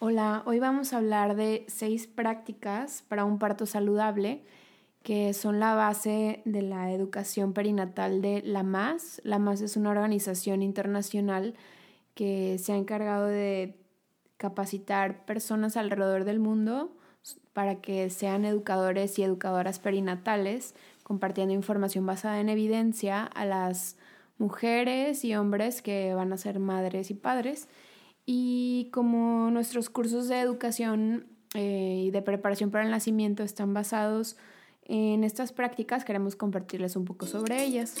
Hola, hoy vamos a hablar de seis prácticas para un parto saludable que son la base de la educación perinatal de la MAS. La MAS es una organización internacional que se ha encargado de capacitar personas alrededor del mundo para que sean educadores y educadoras perinatales, compartiendo información basada en evidencia a las mujeres y hombres que van a ser madres y padres y como nuestros cursos de educación eh, y de preparación para el nacimiento están basados en estas prácticas, queremos compartirles un poco sobre ellas.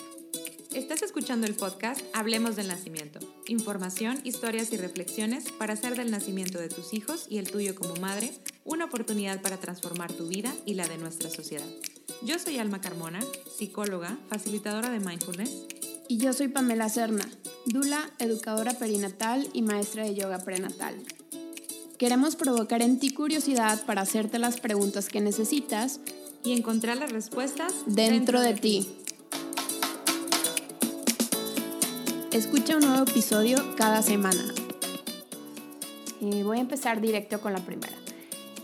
Estás escuchando el podcast Hablemos del Nacimiento. Información, historias y reflexiones para hacer del nacimiento de tus hijos y el tuyo como madre una oportunidad para transformar tu vida y la de nuestra sociedad. Yo soy Alma Carmona, psicóloga, facilitadora de mindfulness. Y yo soy Pamela Serna, Dula, educadora perinatal y maestra de yoga prenatal. Queremos provocar en ti curiosidad para hacerte las preguntas que necesitas y encontrar las respuestas dentro, de, ti. Escucha un nuevo episodio cada semana. voy a empezar directo con la primera.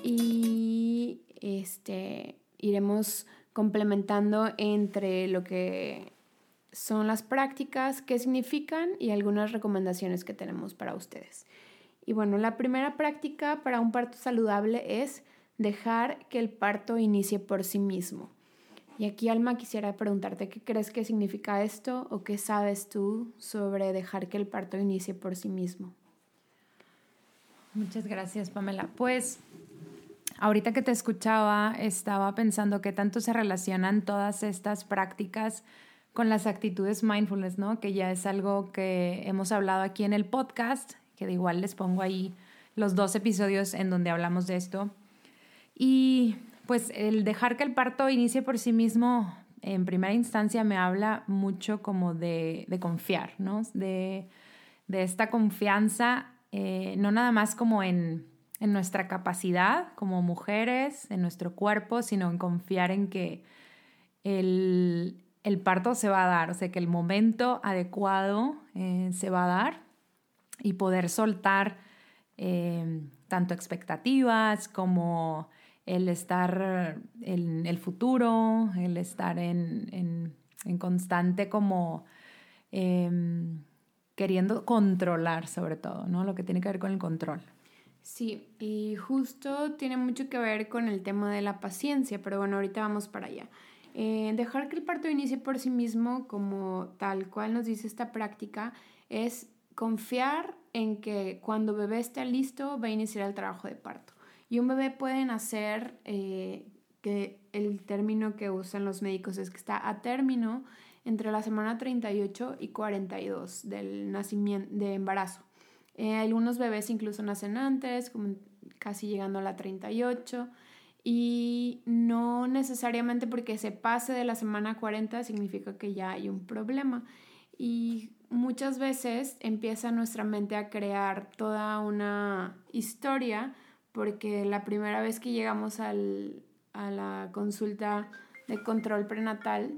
Y este iremos complementando entre lo que son las prácticas, qué significan y algunas recomendaciones que tenemos para ustedes. Y bueno, la primera práctica para un parto saludable es dejar que el parto inicie por sí mismo. Y aquí, Alma, quisiera preguntarte qué crees que significa esto o qué sabes tú sobre dejar que el parto inicie por sí mismo. Muchas gracias, Pamela. Pues ahorita que te escuchaba, estaba pensando que tanto se relacionan todas estas prácticas con las actitudes mindfulness, ¿no? Que ya es algo que hemos hablado aquí en el podcast, que de igual les pongo ahí los dos episodios en donde hablamos de esto. Y pues el dejar que el parto inicie por sí mismo, en primera instancia me habla mucho como de, confiar, ¿no? De, esta confianza, eh, no nada más como en, en nuestra capacidad como mujeres, en nuestro cuerpo, sino en confiar en que el, el parto se va a dar, o sea que el momento adecuado eh, se va a dar y poder soltar eh, tanto expectativas como el estar en el futuro, el estar en, constante como em, queriendo controlar sobre todo, ¿no? Lo que tiene que ver con el control. Sí, y justo tiene mucho que ver con el tema de la paciencia, pero bueno, ahorita vamos para allá. Eh, dejar que el parto inicie por sí mismo, como tal cual nos dice esta práctica, es confiar en que cuando bebé esté listo va a iniciar el trabajo de parto. Y un bebé puede nacer, eh, que el término que usan los médicos es que está a término entre la semana 38 y 42 del nacimiento, de embarazo. Eh, algunos bebés incluso nacen antes, como casi llegando a la 38 y no necesariamente porque se pase de la semana 40 significa que ya hay un problema. Y muchas veces empieza nuestra mente a crear toda una historia porque la primera vez que llegamos al, a la consulta de control prenatal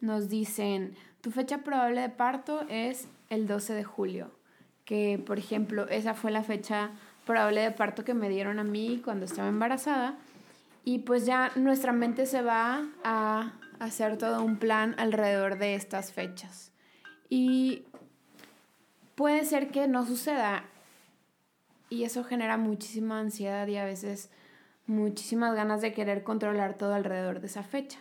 nos dicen tu fecha probable de parto es el 12 de julio, que por ejemplo esa fue la fecha probable de parto que me dieron a mí cuando estaba embarazada y pues ya nuestra mente se va a hacer todo un plan alrededor de estas fechas. Y puede ser que no suceda. Y eso genera muchísima ansiedad y a veces muchísimas ganas de querer controlar todo alrededor de esa fecha.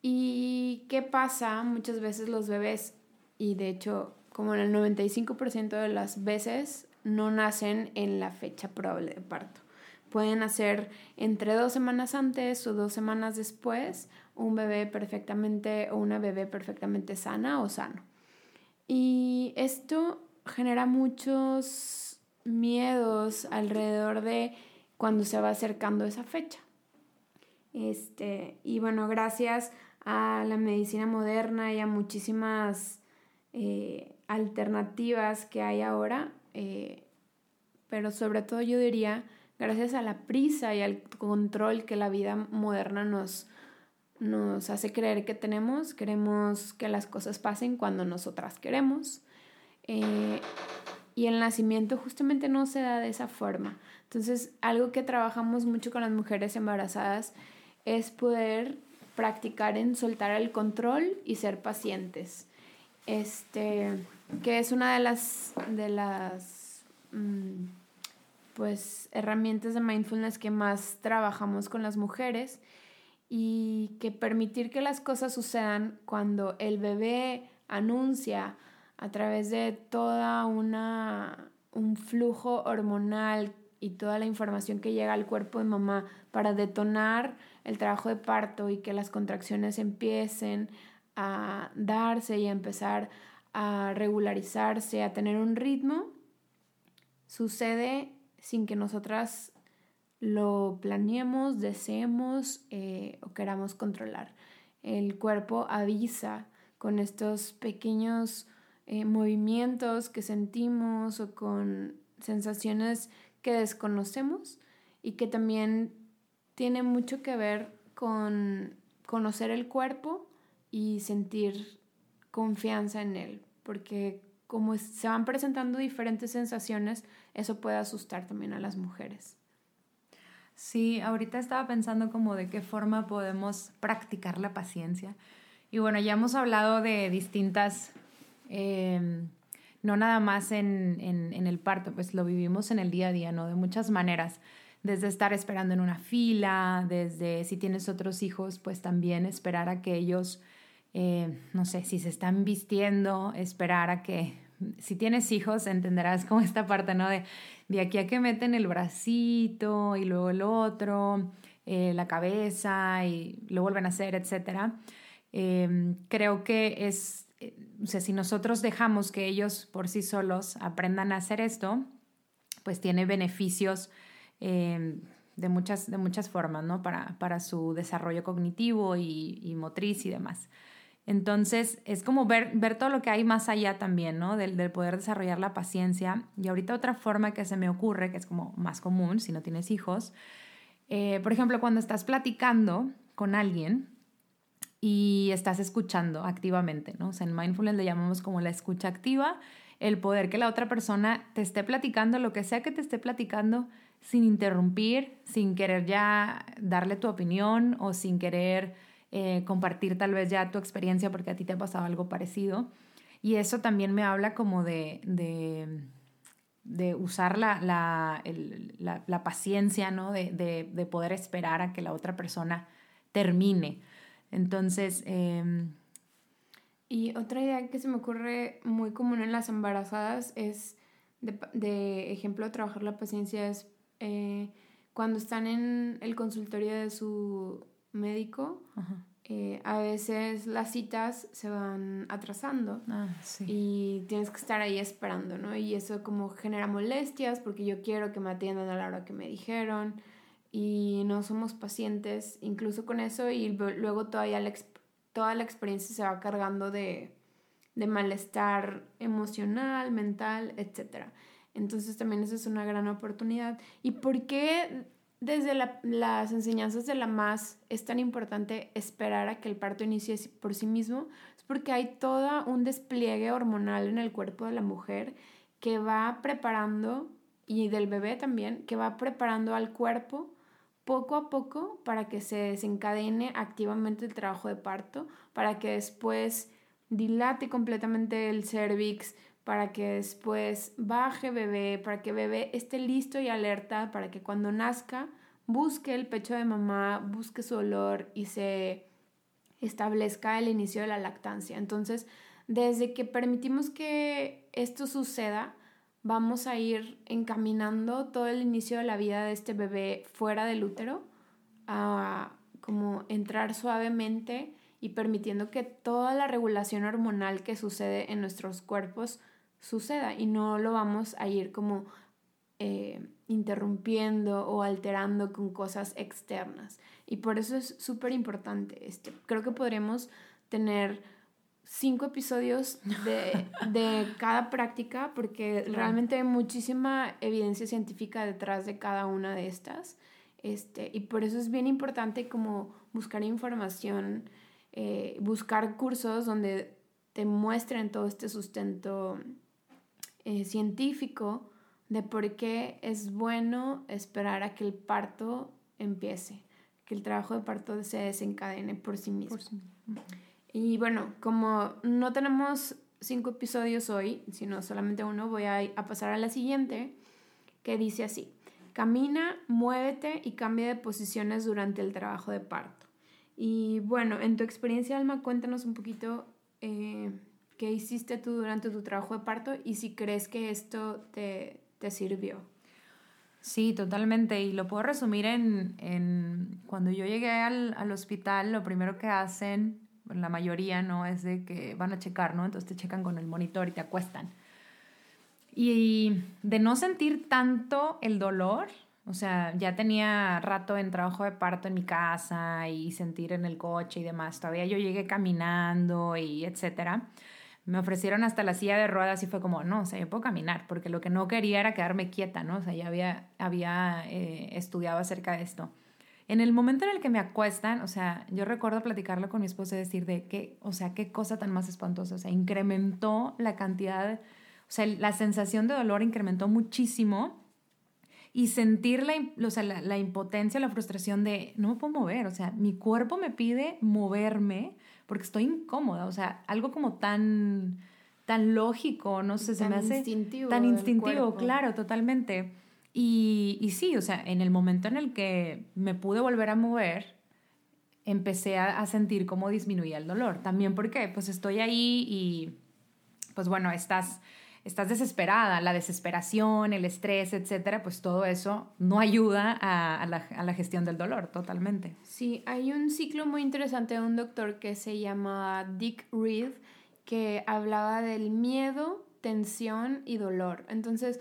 ¿Y qué pasa? Muchas veces los bebés, y de hecho como en el 95% de las veces, no nacen en la fecha probable de parto. Pueden hacer entre dos semanas antes o dos semanas después un bebé perfectamente o una bebé perfectamente sana o sano. Y esto genera muchos miedos alrededor de cuando se va acercando esa fecha. Este, y bueno, gracias a la medicina moderna y a muchísimas eh, alternativas que hay ahora, eh, pero sobre todo yo diría gracias a la prisa y al control que la vida moderna nos, nos hace creer que tenemos, queremos que las cosas pasen cuando nosotras queremos. Eh, y el nacimiento justamente no se da de esa forma. Entonces, algo que trabajamos mucho con las mujeres embarazadas es poder practicar en soltar el control y ser pacientes. Este, que es una de las, de las mm, pues, herramientas de mindfulness que más trabajamos con las mujeres y que permitir que las cosas sucedan cuando el bebé anuncia a través de toda una un flujo hormonal y toda la información que llega al cuerpo de mamá para detonar el trabajo de parto y que las contracciones empiecen a darse y a empezar a regularizarse, a tener un ritmo, sucede sin que nosotras lo planeemos, deseemos eh, o queramos controlar. El cuerpo avisa con estos pequeños eh, movimientos que sentimos o con sensaciones que desconocemos y que también tiene mucho que ver con conocer el cuerpo y sentir confianza en él, porque como se van presentando diferentes sensaciones, eso puede asustar también a las mujeres. Sí, ahorita estaba pensando como de qué forma podemos practicar la paciencia. Y bueno, ya hemos hablado de distintas, em, no nada más en, en, el parto, pues lo vivimos en el día a día, ¿no? De muchas maneras, desde estar esperando en una fila, desde si tienes otros hijos, pues también esperar a que ellos, eh, no sé, si se están vistiendo, esperar a que, si tienes hijos, entenderás como esta parte, ¿no? De de aquí a que meten el bracito y luego el otro, eh, la cabeza y lo vuelven a hacer, etc. Em, creo que es, eh, o sea, si nosotros dejamos que ellos por sí solos aprendan a hacer esto, pues tiene beneficios em, de, muchas, de muchas formas, ¿no? Para, para su desarrollo cognitivo y, y motriz y demás. Entonces, es como ver, ver todo lo que hay más allá también, ¿no? Del, poder desarrollar la paciencia. Y ahorita otra forma que se me ocurre, que es como más común si no tienes hijos, eh, por ejemplo, cuando estás platicando con alguien y estás escuchando activamente, ¿no? O sea, en mindfulness le llamamos como la escucha activa, el poder que la otra persona te esté platicando, lo que sea que te esté platicando, sin interrumpir, sin querer ya darle tu opinión o sin querer eh, compartir tal vez ya tu experiencia porque a ti te ha pasado algo parecido. Y eso también me habla como de, de, usar la, la, la, paciencia, ¿no? De, de, poder esperar a que la otra persona termine. Entonces... Em, y otra idea que se me ocurre muy común en las embarazadas es, de, ejemplo, trabajar la paciencia es eh, cuando están en el consultorio de su médico, eh, a veces las citas se van atrasando ah, y tienes que estar ahí esperando, ¿no? Y eso como genera molestias porque yo quiero que me atiendan a la hora que me dijeron y no somos pacientes incluso con eso y luego todavía la, toda la experiencia se va cargando de, de malestar emocional, mental, etc. Entonces también eso es una gran oportunidad. ¿Y por qué desde las enseñanzas de la más es tan importante esperar a que el parto inicie por sí mismo, es porque hay todo un despliegue hormonal en el cuerpo de la mujer que va preparando, y del bebé también, que va preparando al cuerpo poco a poco para que se desencadene activamente el trabajo de parto, para que después dilate completamente el cervix, para que después baje bebé, para que bebé esté listo y alerta, para que cuando nazca busque el pecho de mamá, busque su olor y se establezca el inicio de la lactancia. Entonces, desde que permitimos que esto suceda, vamos a ir encaminando todo el inicio de la vida de este bebé fuera del útero a como entrar suavemente y permitiendo que toda la regulación hormonal que sucede en nuestros cuerpos suceda y no lo vamos a ir como eh, interrumpiendo o alterando con cosas externas. Y por eso es súper importante. Este, creo que podremos tener cinco episodios de, de cada práctica porque realmente hay muchísima evidencia científica detrás de cada una de estas. Este, y por eso es bien importante como buscar información, eh, buscar cursos donde te muestren todo este sustento eh, científico de por qué es bueno esperar a que el parto empiece, que el trabajo de parto se desencadene por sí mismo. Y bueno, como no tenemos cinco episodios hoy, sino solamente uno, voy a, a pasar a la siguiente, que dice así. Camina, muévete y cambia de posiciones durante el trabajo de parto. Y bueno, en tu experiencia, Alma, cuéntanos un poquito eh, qué hiciste tú durante tu trabajo de parto y si crees que esto te, te sirvió. Sí, totalmente. Y lo puedo resumir en, en cuando yo llegué al, al, hospital, lo primero que hacen, la mayoría, ¿no? Es de que van a checar, ¿no? Entonces te checan con el monitor y te acuestan. Y de no sentir tanto el dolor, o sea, ya tenía rato en trabajo de parto en mi casa y sentir en el coche y demás. Todavía yo llegué caminando y etcétera. Me ofrecieron hasta la silla de ruedas y fue como, no, o sea, yo puedo caminar, porque lo que no quería era quedarme quieta, ¿no? O sea, ya había, había eh, estudiado acerca de esto. En el momento en el que me acuestan, o sea, yo recuerdo platicarlo con mi esposa y decir de qué, o sea, qué cosa tan más espantosa, o sea, incrementó la cantidad, o sea, la sensación de dolor incrementó muchísimo y sentir la, o sea, la, impotencia, la frustración de no me puedo mover, o sea, mi cuerpo me pide moverme porque estoy incómoda, o sea, algo como tan, tan lógico, no sé, se me hace instintivo tan instintivo, claro, totalmente. Y, y sí, o sea, en el momento en el que me pude volver a mover, empecé a, a sentir cómo disminuía el dolor. También porque pues estoy ahí y pues bueno, estás estás desesperada, la desesperación, el estrés, etcétera, pues todo eso no ayuda a, la, gestión del dolor totalmente. Sí, hay un ciclo muy interesante de un doctor que se llama Dick Reed que hablaba del miedo, tensión y dolor. Entonces,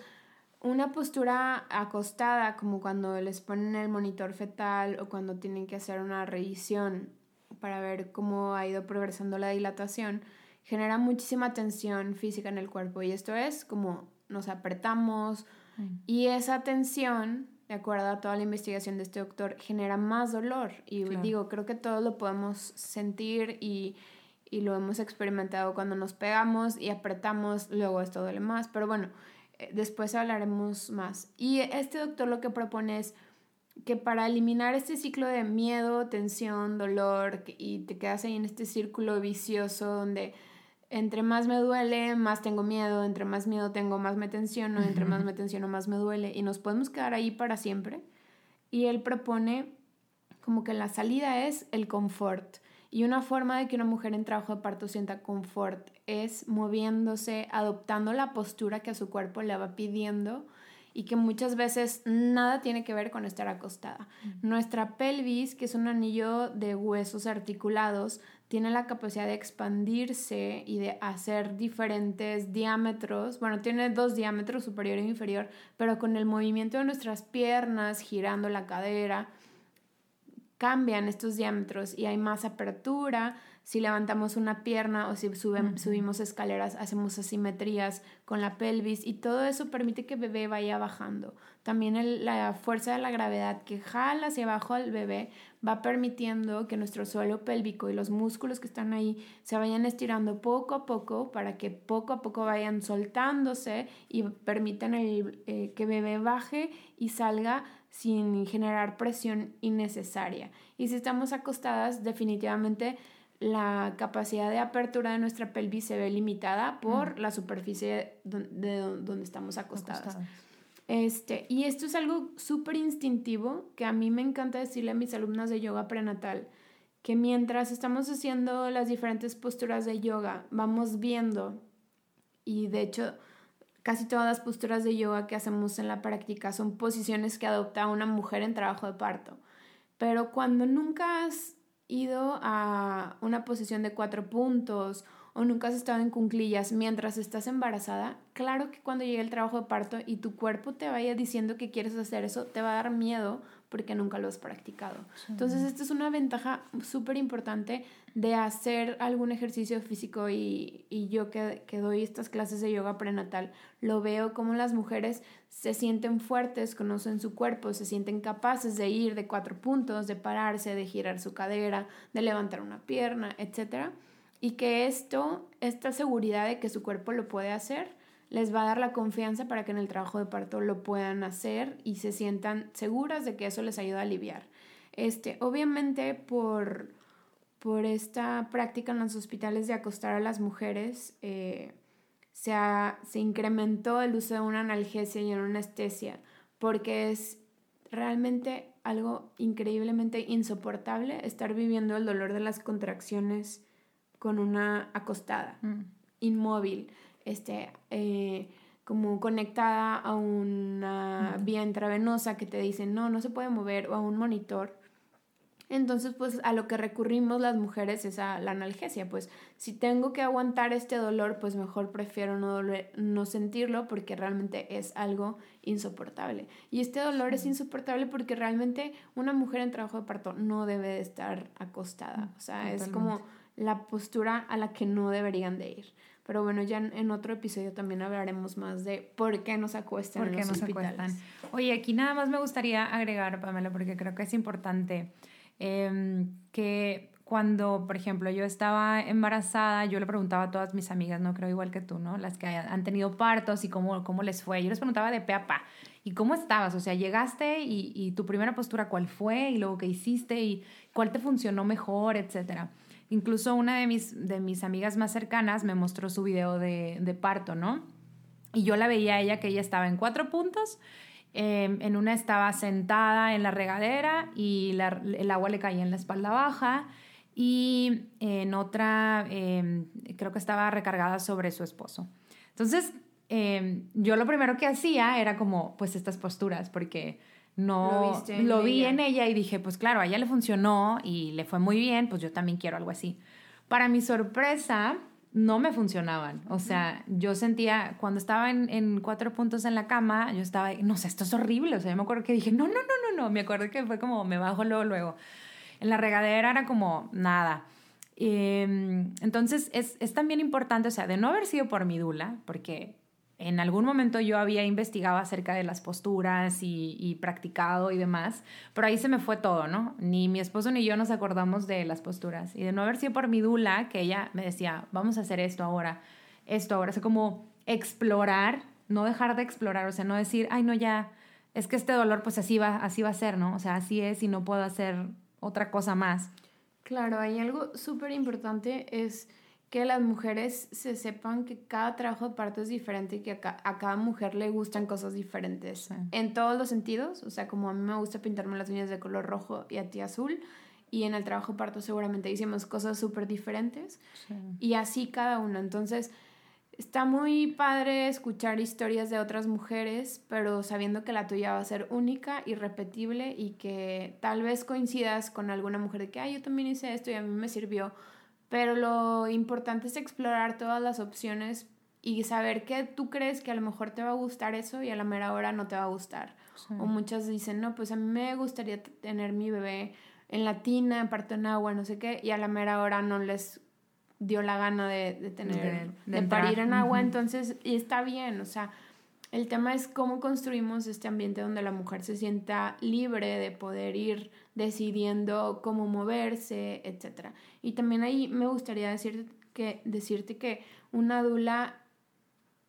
una postura acostada, como cuando les ponen el monitor fetal o cuando tienen que hacer una revisión para ver cómo ha ido progresando la dilatación, genera muchísima tensión física en el cuerpo y esto es como nos apretamos y esa tensión, de acuerdo a toda la investigación de este doctor, genera más dolor y digo, creo que todos lo podemos sentir y, y lo hemos experimentado cuando nos pegamos y apretamos, luego esto duele más, pero bueno, eh, después hablaremos más. Y este doctor lo que propone es que para eliminar este ciclo de miedo, tensión, dolor y te quedas ahí en este círculo vicioso donde entre más me duele, más tengo miedo, entre más miedo tengo, más me tensiono, entre más me tensiono, más me duele y nos podemos quedar ahí para siempre. Y él propone como que la salida es el confort. Y una forma de que una mujer en trabajo de parto sienta confort es moviéndose, adoptando la postura que a su cuerpo le va pidiendo y que muchas veces nada tiene que ver con estar acostada. Nuestra pelvis, que es un anillo de huesos articulados, tiene la capacidad de expandirse y de hacer diferentes diámetros. Bueno, tiene dos diámetros, superior e inferior, pero con el movimiento de nuestras piernas, girando la cadera, cambian estos diámetros y hay más apertura, si levantamos una pierna o si subimos escaleras, hacemos asimetrías con la pelvis y todo eso permite que el bebé vaya bajando. También la fuerza de la gravedad que jala hacia abajo al bebé va permitiendo que nuestro suelo pélvico y los músculos que están ahí se vayan estirando poco a poco para que poco a poco vayan soltándose y permitan el, eh, que bebé baje y salga sin generar presión innecesaria. Y si estamos acostadas, definitivamente la capacidad de apertura de nuestra pelvis se ve limitada por la superficie de donde estamos acostadas. Este, y esto es algo súper instintivo que a mí me encanta decirle a mis alumnas de yoga prenatal, que mientras estamos haciendo las diferentes posturas de yoga, vamos viendo, y de hecho casi todas las posturas de yoga que hacemos en la práctica son posiciones que adopta una mujer en trabajo de parto. Pero cuando nunca has ido a una posición de cuatro puntos o nunca has estado en cunclillas mientras estás embarazada, claro que cuando llegue el trabajo de parto y tu cuerpo te vaya diciendo que quieres hacer eso, te va a dar miedo porque nunca lo has practicado. Entonces, esta es una ventaja súper importante de hacer algún ejercicio físico y, y yo que, que, doy estas clases de yoga prenatal, lo veo como las mujeres se sienten fuertes, conocen su cuerpo, se sienten capaces de ir de cuatro puntos, de pararse, de girar su cadera, de levantar una pierna, etc. Y que esto, esta seguridad de que su cuerpo lo puede hacer, les va a dar la confianza para que en el trabajo de parto lo puedan hacer y se sientan seguras de que eso les ayuda a aliviar. Este, obviamente por, por esta práctica en los hospitales de acostar a las mujeres, eh, se, se incrementó el uso de una analgesia y una anestesia, porque es realmente algo increíblemente insoportable estar viviendo el dolor de las contracciones con una acostada, mm. inmóvil, este, eh, como conectada a una mm. vía intravenosa que te dicen no, no se puede mover, o a un monitor. Entonces, pues a lo que recurrimos las mujeres es a la analgesia. Pues si tengo que aguantar este dolor, pues mejor prefiero no, no sentirlo porque realmente es algo insoportable. Y este dolor es insoportable porque realmente una mujer en trabajo de parto no debe de estar acostada. O sea, es como la postura a la que no deberían de ir. Pero bueno, ya en, otro episodio también hablaremos más de por qué nos acuestan en los nos hospitales. Oye, aquí nada más me gustaría agregar, Pamela, porque creo que es importante Em, que cuando, por ejemplo, yo estaba embarazada, yo le preguntaba a todas mis amigas, no creo igual que tú, ¿no? Las que han tenido partos y cómo, cómo les fue. Yo les preguntaba de pe a pa. ¿Y cómo estabas? O sea, llegaste y, y tu primera postura, ¿cuál fue? Y luego, ¿qué hiciste? ¿Y cuál te funcionó mejor? Etcétera. Incluso una de mis, de mis amigas más cercanas me mostró su video de, de parto, ¿no? Y yo la veía a ella que ella estaba en cuatro puntos Em, en una estaba sentada en la regadera y el agua le caía en la espalda baja y en otra em, creo que estaba recargada sobre su esposo. Entonces, em, yo lo primero que hacía era como, pues estas posturas, porque no lo, vi en ella y dije, pues claro, a ella le funcionó y le fue muy bien, pues yo también quiero algo así. Para mi sorpresa, no me funcionaban. O sea, yo sentía, cuando estaba en, cuatro puntos en la cama, yo estaba, no sé, esto es horrible. O sea, yo me acuerdo que dije, no, no, no, no, no. Me acuerdo que fue como, me bajo luego, luego. En la regadera era como, nada. Em, entonces, es, es también importante, o sea, de no haber sido por mi dula, porque en algún momento yo había investigado acerca de las posturas y, practicado y demás, pero ahí se me fue todo, ¿no? Ni mi esposo ni yo nos acordamos de las posturas. Y de no haber sido por mi dula, que ella me decía, vamos a hacer esto ahora, esto ahora, o sea, como explorar, no dejar de explorar, o sea, no decir, ay, no, ya, es que este dolor pues así va, así va a ser, ¿no? O sea, así es y no puedo hacer otra cosa más. Claro, hay algo súper importante, es que las mujeres se sepan que cada trabajo de parto es diferente y que a, cada mujer le gustan cosas diferentes. En todos los sentidos, o sea, como a mí me gusta pintarme las uñas de color rojo y a ti azul, y en el trabajo de parto seguramente hicimos cosas súper diferentes, y así cada uno. Entonces, está muy padre escuchar historias de otras mujeres, pero sabiendo que la tuya va a ser única, irrepetible y que tal vez coincidas con alguna mujer de que, ay, yo también hice esto y a mí me sirvió pero lo importante es explorar todas las opciones y saber que tú crees que a lo mejor te va a gustar eso y a la mera hora no te va a gustar. O muchas dicen, no, pues a mí me gustaría tener mi bebé en la tina, parto en agua, no sé qué, y a la mera hora no les dio la gana de, tener, de, parir en agua, entonces, y está bien, o sea, el tema es cómo construimos este ambiente donde la mujer se sienta libre de poder ir decidiendo cómo moverse, etc. Y también ahí me gustaría decirte que, decirte que una dula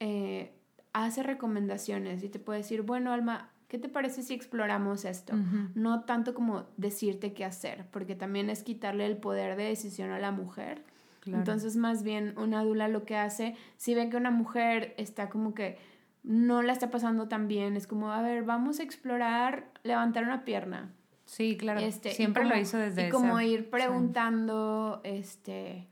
eh, hace recomendaciones y te puede decir, bueno, Alma, ¿qué te parece si exploramos esto? No tanto como decirte qué hacer, porque también es quitarle el poder de decisión a la mujer. Entonces, más bien, una dula lo que hace, si ve que una mujer está como que no la está pasando tan bien. Es como, a ver, vamos a explorar levantar una pierna. Sí, claro. Este, Siempre lo hizo desde Y como ir preguntando, este,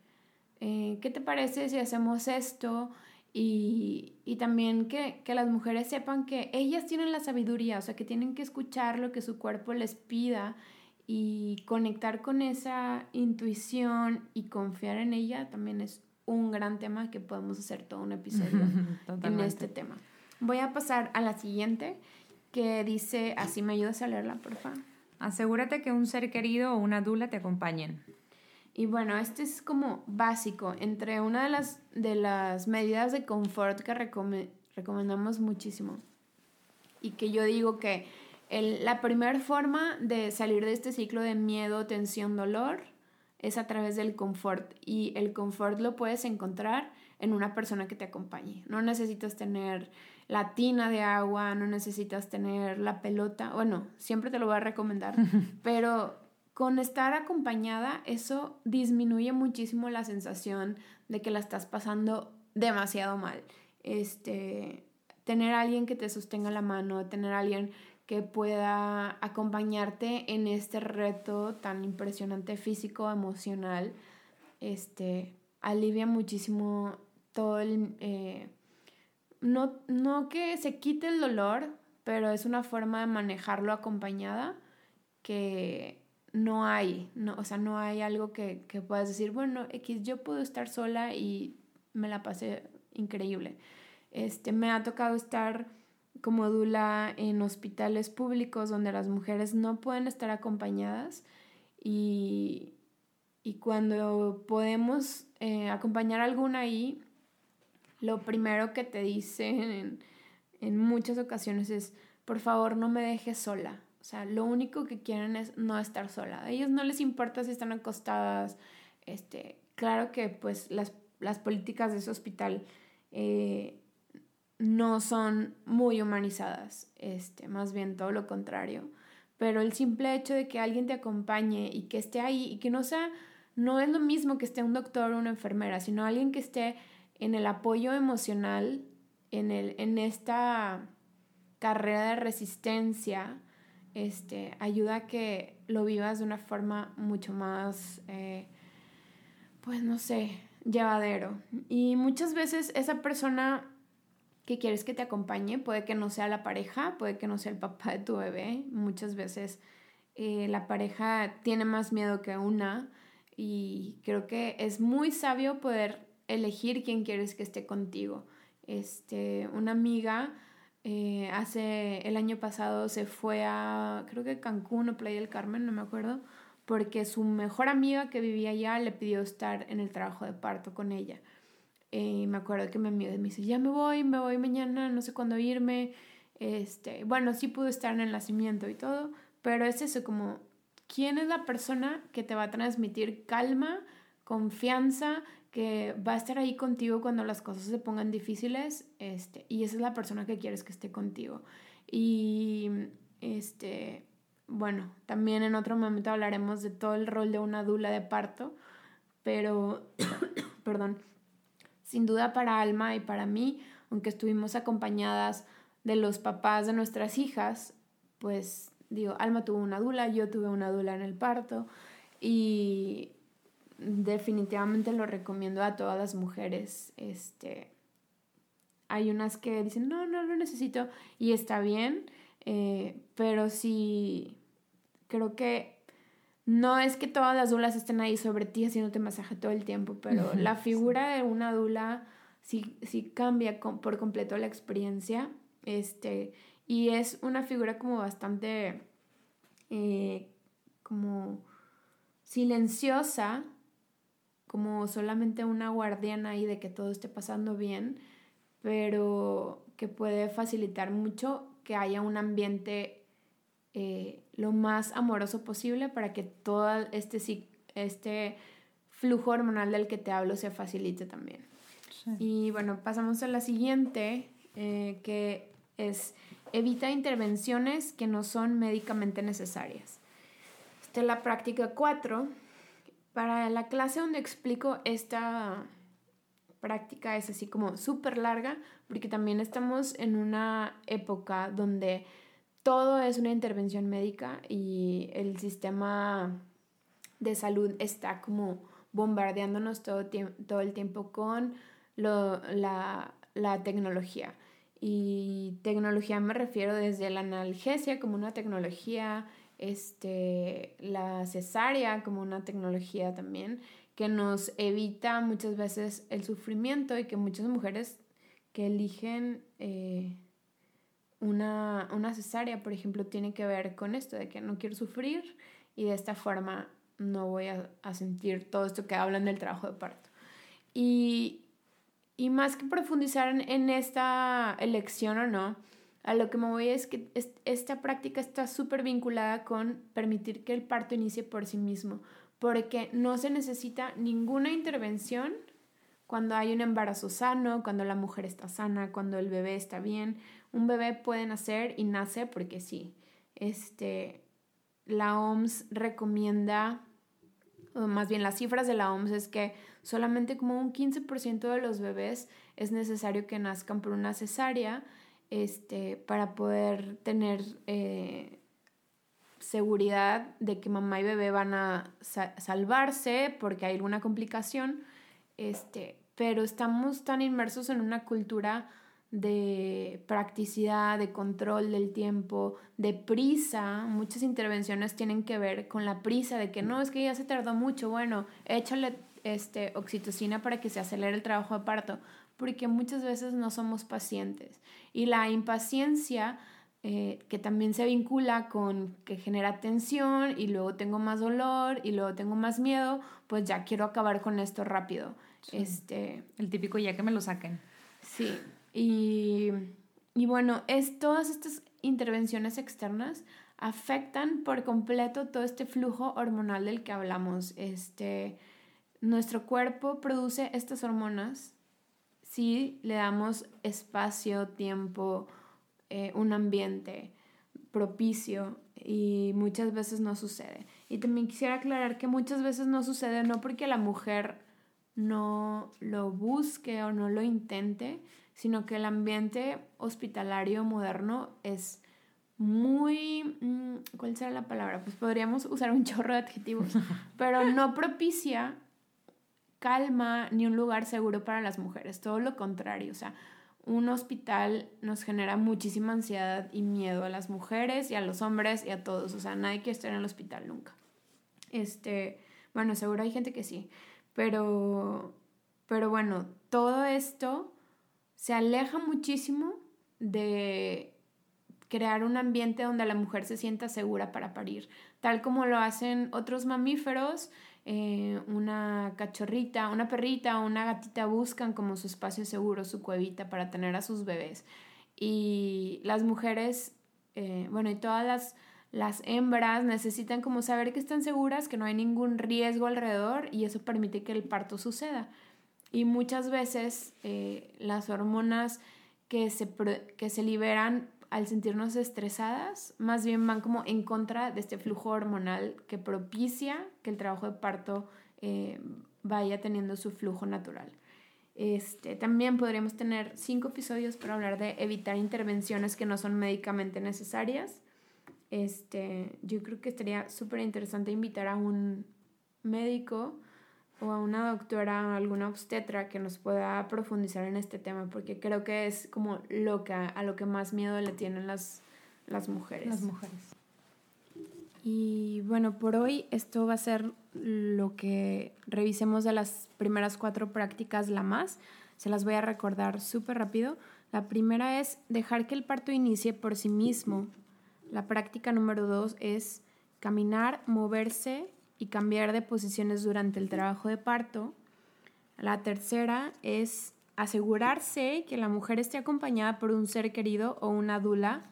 eh, ¿qué te parece si hacemos esto? Y, y también que, que, las mujeres sepan que ellas tienen la sabiduría, o sea, que tienen que escuchar lo que su cuerpo les pida y conectar con esa intuición y confiar en ella también es un gran tema que podemos hacer todo un episodio en este tema. Voy a pasar a la siguiente que dice, así me ayudas a leerla, por favor. Asegúrate que un ser querido o una dula te acompañen. Y bueno, este es como básico. Entre una de las, de las medidas de confort que recomendamos muchísimo y que yo digo que la primera forma de salir de este ciclo de miedo, tensión, dolor es a través del confort. Y el confort lo puedes encontrar en una persona que te acompañe. No necesitas tener la tina de agua, no necesitas tener la pelota. Bueno, siempre te lo voy a recomendar, pero con estar acompañada, eso disminuye muchísimo la sensación de que la estás pasando demasiado mal. Este, tener a alguien que te sostenga la mano, tener a alguien que pueda acompañarte en este reto tan impresionante físico, emocional, este, alivia muchísimo todo el... Eh, no, no que se quite el dolor, pero es una forma de manejarlo acompañada que no hay, no, o sea, no hay algo que, que puedas decir, bueno, X, yo puedo estar sola y me la pasé increíble. Este, me ha tocado estar como dula en hospitales públicos donde las mujeres no pueden estar acompañadas y, y cuando podemos eh, acompañar a alguna ahí, lo primero que te dicen en, muchas ocasiones es, por favor, no me dejes sola. O sea, lo único que quieren es no estar sola. A ellos no les importa si están acostadas. Este, claro que pues las, las políticas de ese hospital eh, no son muy humanizadas, este, más bien todo lo contrario. Pero el simple hecho de que alguien te acompañe y que esté ahí y que no sea, no es lo mismo que esté un doctor o una enfermera, sino alguien que esté en el apoyo emocional, en, el, en esta carrera de resistencia, este, ayuda a que lo vivas de una forma mucho más, eh, pues no sé, llevadero. Y muchas veces esa persona que quieres que te acompañe, puede que no sea la pareja, puede que no sea el papá de tu bebé. Muchas veces eh, la pareja tiene más miedo que una y creo que es muy sabio poder elegir quién quieres que esté contigo. Este, una amiga eh, hace el año pasado se fue a, creo que Cancún o Playa del Carmen, no me acuerdo, porque su mejor amiga que vivía allá le pidió estar en el trabajo de parto con ella. Eh, me acuerdo que mi amiga me dice, ya me voy, me voy mañana, no sé cuándo irme. Este, bueno, sí pude estar en el nacimiento y todo, pero es eso, como, ¿quién es la persona que te va a transmitir calma, confianza, que va a estar ahí contigo cuando las cosas se pongan difíciles? Este, y esa es la persona que quieres que esté contigo. Y, este, bueno, también en otro momento hablaremos de todo el rol de una dula de parto, pero, perdón, sin duda para Alma y para mí, aunque estuvimos acompañadas de los papás de nuestras hijas, pues digo, Alma tuvo una dula, yo tuve una dula en el parto y definitivamente lo recomiendo a todas las mujeres. Este, hay unas que dicen, no, no lo necesito y está bien, eh, pero sí creo que no es que todas las dulas estén ahí sobre ti haciéndote masaje todo el tiempo, pero la figura de una dula sí, sí cambia por completo la experiencia. Este, y es una figura como bastante eh, como silenciosa, como solamente una guardiana ahí de que todo esté pasando bien, pero que puede facilitar mucho que haya un ambiente eh, lo más amoroso posible para que todo este, este flujo hormonal del que te hablo se facilite también. Y bueno, pasamos a la siguiente, eh, que es evita intervenciones que no son médicamente necesarias. Esta es la práctica 4. Para la clase donde explico esta práctica es así como súper larga, porque también estamos en una época donde todo es una intervención médica y el sistema de salud está como bombardeándonos todo, todo el tiempo con la, tecnología. Y tecnología me refiero desde la analgesia como una tecnología, este, la cesárea como una tecnología también, que nos evita muchas veces el sufrimiento y que muchas mujeres que eligen eh, una, una cesárea, por ejemplo, tiene que ver con esto, de que no quiero sufrir y de esta forma no voy a, sentir todo esto que hablan del trabajo de parto. Y, y más que profundizar en, esta elección o no, a lo que me voy es que esta práctica está súper vinculada con permitir que el parto inicie por sí mismo, porque no se necesita ninguna intervención cuando hay un embarazo sano, cuando la mujer está sana, cuando el bebé está bien. Un bebé puede nacer y nace porque sí. Este, la OMS recomienda, o más bien las cifras de la OMS es que solamente como un 15% de los bebés es necesario que nazcan por una cesárea este, para poder tener eh, seguridad de que mamá y bebé van a salvarse porque hay alguna complicación. Este, pero estamos tan inmersos en una cultura de practicidad, de control del tiempo, de prisa. Muchas intervenciones tienen que ver con la prisa de que no, es que ya se tardó mucho, bueno, échale este, oxitocina para que se acelere el trabajo de parto, porque muchas veces no somos pacientes. Y la impaciencia, eh, que también se vincula con que genera tensión y luego tengo más dolor y luego tengo más miedo, pues ya quiero acabar con esto rápido. Este, el típico ya que me lo saquen. Sí. Y, y bueno, es, todas estas intervenciones externas afectan por completo todo este flujo hormonal del que hablamos. Este, nuestro cuerpo produce estas hormonas si le damos espacio, tiempo, eh, un ambiente propicio y muchas veces no sucede. Y también quisiera aclarar que muchas veces no sucede no porque la mujer no lo busque o no lo intente, sino que el ambiente hospitalario moderno es muy, mm, ¿cuál será la palabra? Pues podríamos usar un chorro de adjetivos, pero no propicia calma ni un lugar seguro para las mujeres, todo lo contrario, o sea, un hospital nos genera muchísima ansiedad y miedo a las mujeres y a los hombres y a todos, o sea, nadie quiere estar en el hospital nunca. Este, bueno, seguro hay gente que sí, pero, pero bueno, todo esto se aleja muchísimo de crear un ambiente donde la mujer se sienta segura para parir, tal como lo hacen otros mamíferos, eh, una cachorrita, una perrita o una gatita buscan como su espacio seguro, su cuevita para tener a sus bebés. Y las mujeres, eh, bueno, y todas las hembras necesitan como saber que están seguras, que no hay ningún riesgo alrededor y eso permite que el parto suceda. Y muchas veces eh, las hormonas que se, que se liberan al sentirnos estresadas, más bien van como en contra de este flujo hormonal que propicia que el trabajo de parto eh, vaya teniendo su flujo natural. Este, también podríamos tener cinco episodios para hablar de evitar intervenciones que no son médicamente necesarias este, yo creo que estaría súper interesante invitar a un médico o a una doctora, alguna obstetra que nos pueda profundizar en este tema, porque creo que es como lo que, a lo que más miedo le tienen las, las mujeres. Las mujeres. Y bueno, por hoy esto va a ser lo que revisemos de las primeras cuatro prácticas, la más. Se las voy a recordar súper rápido. La primera es dejar que el parto inicie por sí mismo la práctica número dos es caminar, moverse y cambiar de posiciones durante el trabajo de parto. La tercera es asegurarse que la mujer esté acompañada por un ser querido o una dula.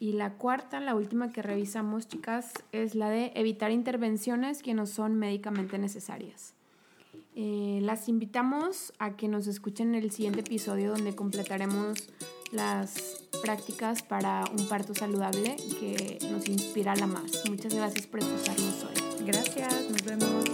Y la cuarta, la última que revisamos, chicas, es la de evitar intervenciones que no son médicamente necesarias. Eh, las invitamos a que nos escuchen en el siguiente episodio donde completaremos las prácticas para un parto saludable que nos inspira la más. Muchas gracias por escucharnos hoy. Gracias, nos vemos.